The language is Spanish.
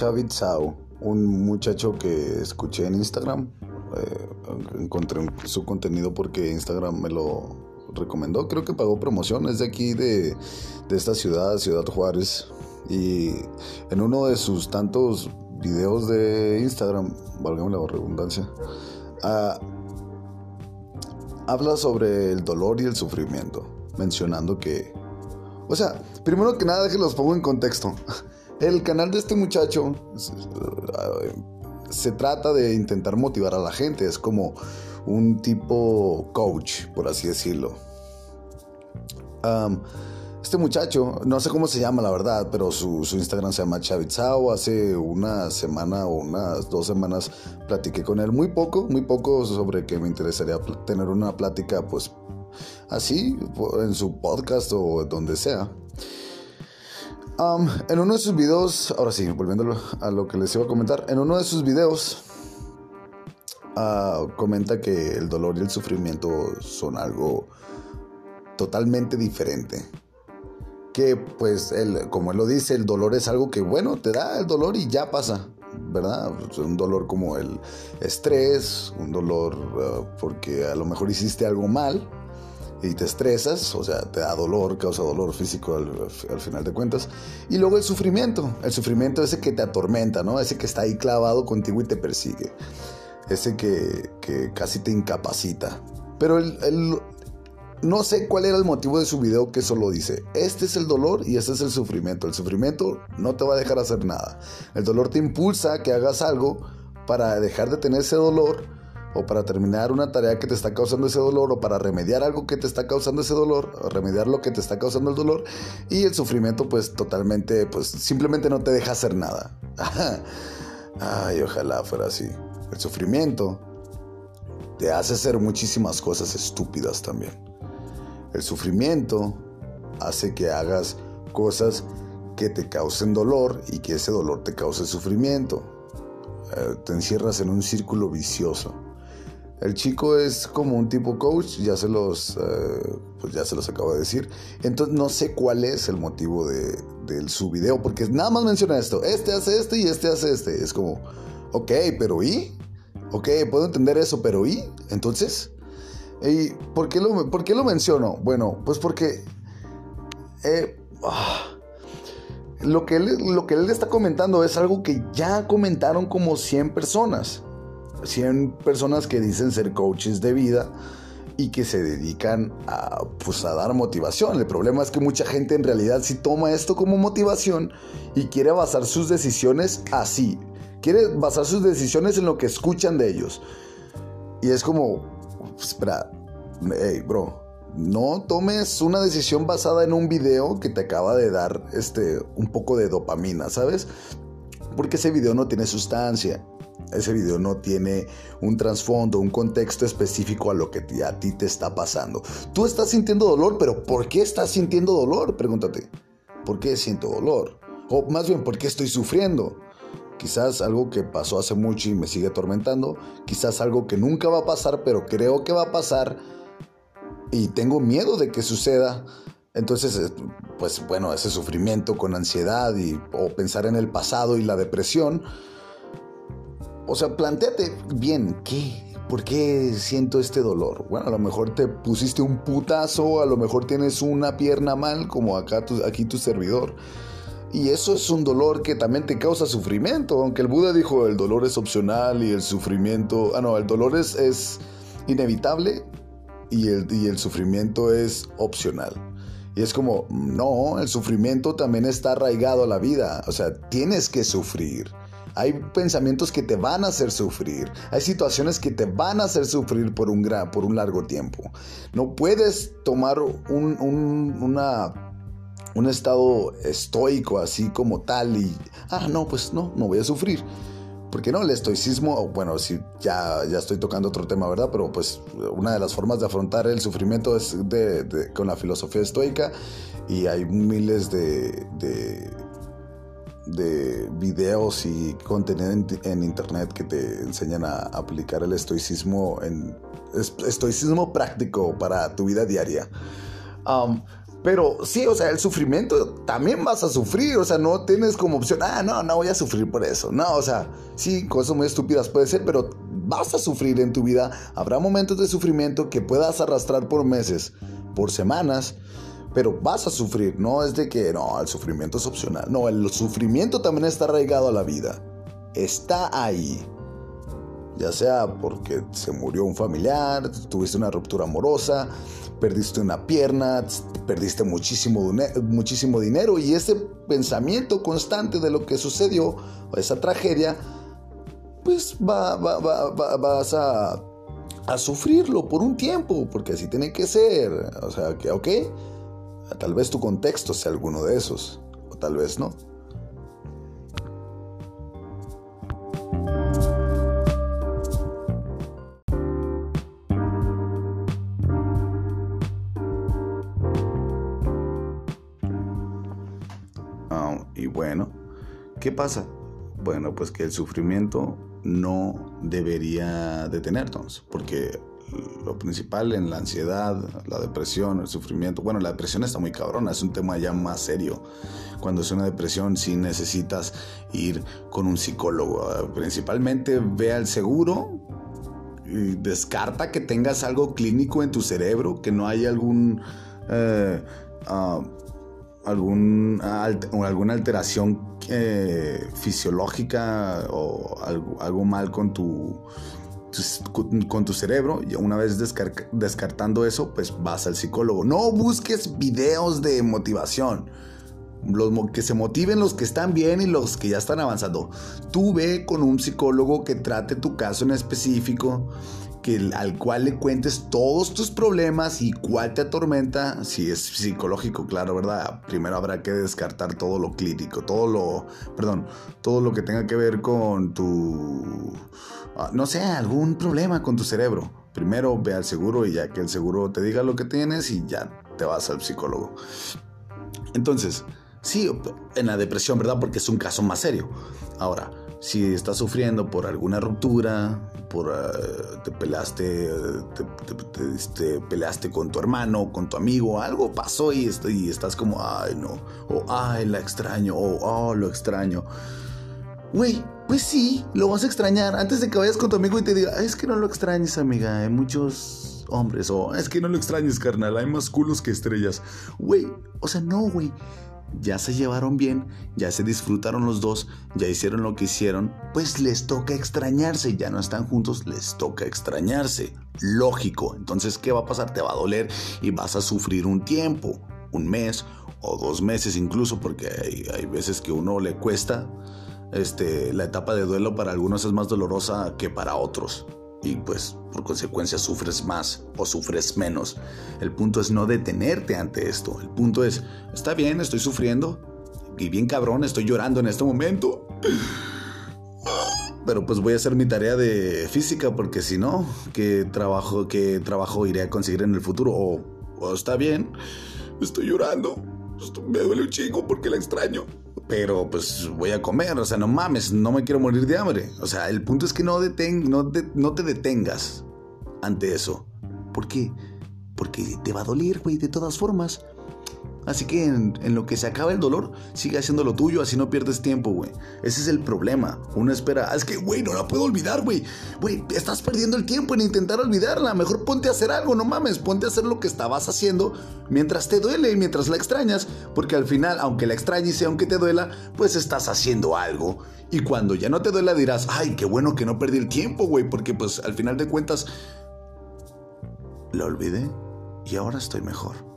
Chavit Sao, un muchacho que escuché en Instagram. Eh, encontré su contenido porque Instagram me lo recomendó. Creo que pagó promoción. Es de aquí, de, de esta ciudad, Ciudad Juárez. Y en uno de sus tantos videos de Instagram, valga la redundancia, ah, habla sobre el dolor y el sufrimiento, mencionando que, o sea, primero que nada, que los pongo en contexto. El canal de este muchacho se trata de intentar motivar a la gente, es como un tipo coach, por así decirlo. este muchacho, no sé cómo se llama la verdad, pero su, Instagram se llama Chavitzao. Hace una semana o unas dos semanas platiqué con él muy poco, muy poco sobre que me interesaría tener una plática, pues así, en su podcast o donde sea en uno de sus videos, ahora sí, volviendo a lo que les iba a comentar, en uno de sus videos ah, comenta que el dolor y el sufrimiento son algo totalmente diferente. Que pues, él, como él lo dice, el dolor es algo que, bueno, te da el dolor y ya pasa, ¿verdad? Un dolor como el estrés, un dolor ah, porque a lo mejor hiciste algo mal y te estresas, o sea, te da dolor, causa dolor físico al, final de cuentas. Y luego el sufrimiento, el sufrimiento ese que te atormenta, ¿no? Ese que está ahí clavado contigo y te persigue. Ese que, casi te incapacita. Pero el, no sé cuál era el motivo de su video que solo dice, este es el dolor y este es el sufrimiento. El sufrimiento no te va a dejar hacer nada. El dolor te impulsa a que hagas algo para dejar de tener ese dolor o para terminar una tarea que te está causando ese dolor, o para remediar algo que te está causando ese dolor, o remediar lo que te está causando el dolor, y el sufrimiento pues totalmente, pues simplemente no te deja hacer nada. Ay, ojalá fuera así. El sufrimiento te hace hacer muchísimas cosas estúpidas también. El sufrimiento hace que hagas cosas que te causen dolor y que ese dolor te cause sufrimiento. Eh, te encierras en un círculo vicioso. El chico es como un tipo coach, ya se los, eh, pues ya se los acabo de decir. Entonces no sé cuál es el motivo de, su video, porque nada más menciona esto. Este hace este y este hace este. Es como, ok, pero ¿y? Ok, puedo entender eso, pero ¿y? Entonces, ¿y por, qué lo, por qué lo menciono? Bueno, pues porque... Eh, ah, lo, que él está comentando es algo que ya comentaron como 100 personas. 100 personas que dicen ser coaches de vida y que se dedican a, pues, a dar motivación. El problema es que mucha gente en realidad sí toma esto como motivación y quiere basar sus decisiones así. Quiere basar sus decisiones en lo que escuchan de ellos. Y es como, espera, hey, bro, no tomes una decisión basada en un video que te acaba de dar este, un poco de dopamina, ¿sabes? Porque ese video no tiene sustancia ese video no tiene un trasfondo, un contexto específico a lo que a ti te está pasando. Tú estás sintiendo dolor, pero ¿por qué estás sintiendo dolor? Pregúntate. ¿Por qué siento dolor? O más bien, ¿por qué estoy sufriendo? Quizás algo que pasó hace mucho y me sigue atormentando. Quizás algo que nunca va a pasar, pero creo que va a pasar. Y tengo miedo de que suceda. Entonces, eh, pues bueno, ese sufrimiento con ansiedad y, o pensar en el pasado y la depresión o sea, planteate bien, ¿qué? ¿Por qué siento este dolor? Bueno, a lo mejor te pusiste un putazo, a lo mejor tienes una pierna mal, como acá aquí tu servidor. Y eso es un dolor que también te causa sufrimiento, aunque el Buda dijo el dolor es opcional y el sufrimiento, ah no, el dolor es, es inevitable y el, y el sufrimiento es opcional. Y es como, no, el sufrimiento también está arraigado a la vida, o sea, tienes que sufrir. Hay pensamientos que te van a hacer sufrir. Hay situaciones que te van a hacer sufrir por un, por un largo tiempo. No puedes tomar un, una, un estado estoico así como tal y, ah, no, pues no, no voy a sufrir. Porque no, el estoicismo, bueno, si ya, ya estoy tocando otro tema, ¿verdad? Pero pues una de las formas de afrontar el sufrimiento es con la filosofía estoica y hay miles de de videos y contenido en, internet que te enseñan a aplicar el estoicismo en estoicismo práctico para tu vida diaria. Um, Pero sí, o sea, el sufrimiento también vas a sufrir, o sea, no tienes como opción, ah, no, no voy a sufrir por eso. No, o sea, sí, cosas muy estúpidas puede ser, pero vas a sufrir en tu vida. Habrá momentos de sufrimiento que puedas arrastrar por meses, por semanas, pero vas a sufrir. No es de que, no, el sufrimiento es opcional. No, el sufrimiento también está arraigado a la vida. Está ahí ya sea porque se murió un familiar, tuviste una ruptura amorosa, perdiste una pierna, perdiste muchísimo, muchísimo dinero y ese pensamiento constante de lo que sucedió, esa tragedia, pues va, vas a, a sufrirlo por un tiempo, porque así tiene que ser. O sea, que, ok, tal vez tu contexto sea alguno de esos, o tal vez no. Bueno, ¿qué pasa? Bueno, pues que el sufrimiento no debería detenernos, porque lo principal en la ansiedad, la depresión, el sufrimiento, bueno, la depresión está muy cabrona, es un tema ya más serio. Cuando es una depresión sí necesitas ir con un psicólogo, principalmente ve al seguro y descarta que tengas algo clínico en tu cerebro, que no hay algún... Ah, algún, alguna alteración eh, fisiológica o algo, mal con tu, con tu cerebro, y una vez descartando eso, pues vas al psicólogo. No busques videos de motivación. Los que se motiven los que están bien y los que ya están avanzando. Tú ve con un psicólogo que trate tu caso en específico que, al cual le cuentes todos tus problemas y cuál te atormenta, si es psicológico, claro, ¿verdad? Primero habrá que descartar todo lo clínico, todo lo, perdón, todo lo que tenga que ver con tu, ah, no sé, algún problema con tu cerebro. Primero ve al seguro y ya que el seguro te diga lo que tienes y ya te vas al psicólogo. Entonces, sí, en la depresión, ¿verdad? Porque es un caso más serio. Ahora, si estás sufriendo por alguna ruptura, por eh, te peleaste, te, peleaste con tu hermano, con tu amigo, algo pasó y, y estás como, ay no, o ay la extraño, o oh, lo extraño. Güey, pues sí, lo vas a extrañar. Antes de que vayas con tu amigo y te diga, es que no lo extrañes, amiga, hay muchos hombres, o es que no lo extrañes, carnal, hay más culos que estrellas. Güey, o sea, no, güey ya se llevaron bien, ya se disfrutaron los dos, ya hicieron lo que hicieron, pues les toca extrañarse, ya no están juntos, les toca extrañarse. Lógico, entonces ¿qué va a pasar? Te va a doler y vas a sufrir un tiempo, un mes o dos meses incluso, porque hay, veces que uno le cuesta, este, la etapa de duelo para algunos es más dolorosa que para otros y pues por consecuencia sufres más o sufres menos. El punto es no detenerte ante esto. El punto es, está bien, estoy sufriendo y bien cabrón, estoy llorando en este momento. Pero pues voy a hacer mi tarea de física porque si no, ¿qué trabajo, qué trabajo iré a conseguir en el futuro? O, está bien, estoy llorando, me duele un chingo porque la extraño pero pues voy a comer, o sea, no mames, no me quiero morir de hambre. O sea, el punto es que no, deten, no, no te detengas ante eso. ¿Por qué? Porque te va a doler, güey, de todas formas. Así que en, lo que se acaba el dolor, sigue haciendo lo tuyo, así no pierdes tiempo, güey. Ese es el problema. Uno espera, ah, es que, güey, no la puedo olvidar, güey. Güey, estás perdiendo el tiempo en intentar olvidarla. Mejor ponte a hacer algo, no mames. Ponte a hacer lo que estabas haciendo mientras te duele y mientras la extrañas. Porque al final, aunque la extrañes y aunque te duela, pues estás haciendo algo. Y cuando ya no te duela dirás, ay, qué bueno que no perdí el tiempo, güey. Porque pues al final de cuentas, la olvidé y ahora estoy mejor.